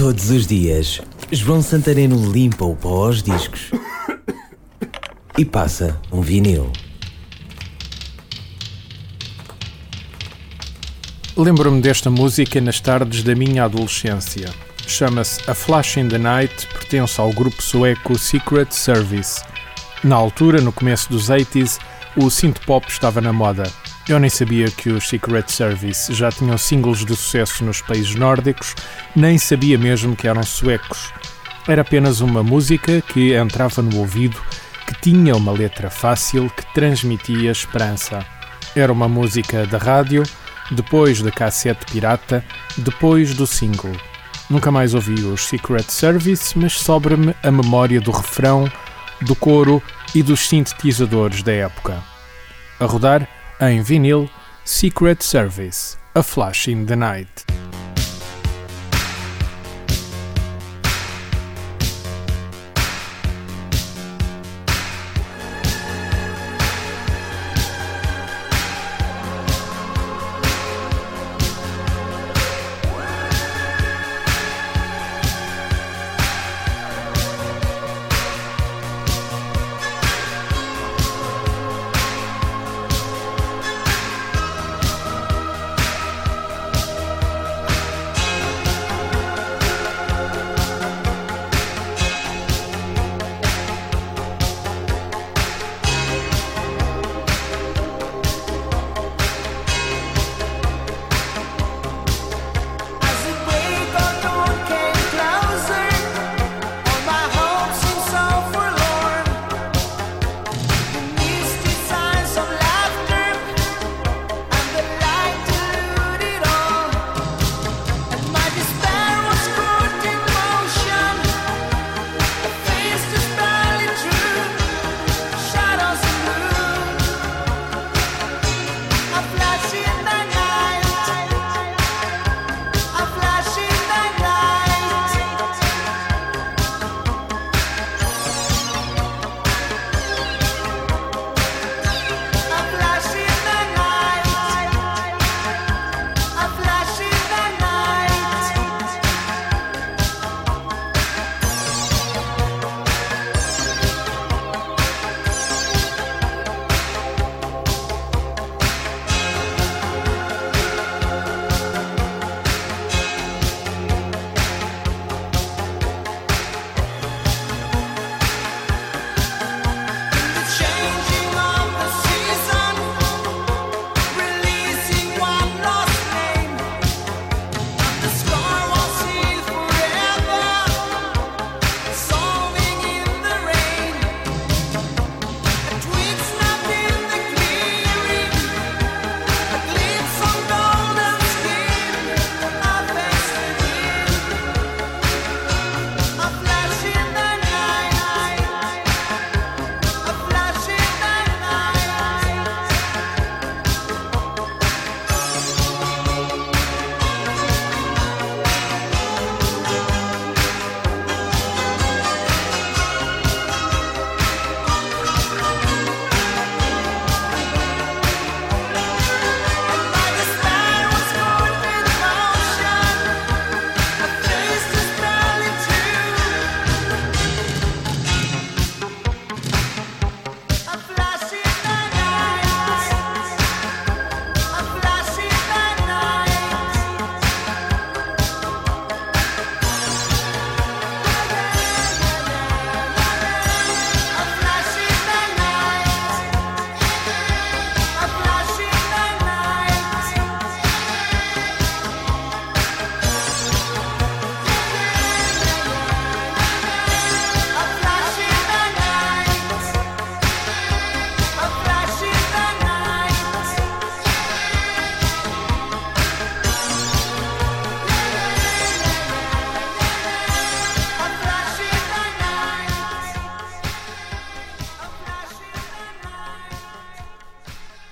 Todos os dias, João Santareno limpa o pó aos discos e passa um vinil. Lembro-me desta música nas tardes da minha adolescência. Chama-se A Flash in the Night, pertence ao grupo sueco Secret Service. Na altura, no começo dos 80s, o synth pop estava na moda. Eu nem sabia que os Secret Service já tinham singles de sucesso nos países nórdicos, nem sabia mesmo que eram suecos. Era apenas uma música que entrava no ouvido, que tinha uma letra fácil que transmitia esperança. Era uma música da rádio, depois da cassete pirata, depois do single. Nunca mais ouvi os Secret Service, mas sobra-me a memória do refrão, do coro e dos sintetizadores da época. A rodar, em vinil, Secret Service, A Flash in the Night.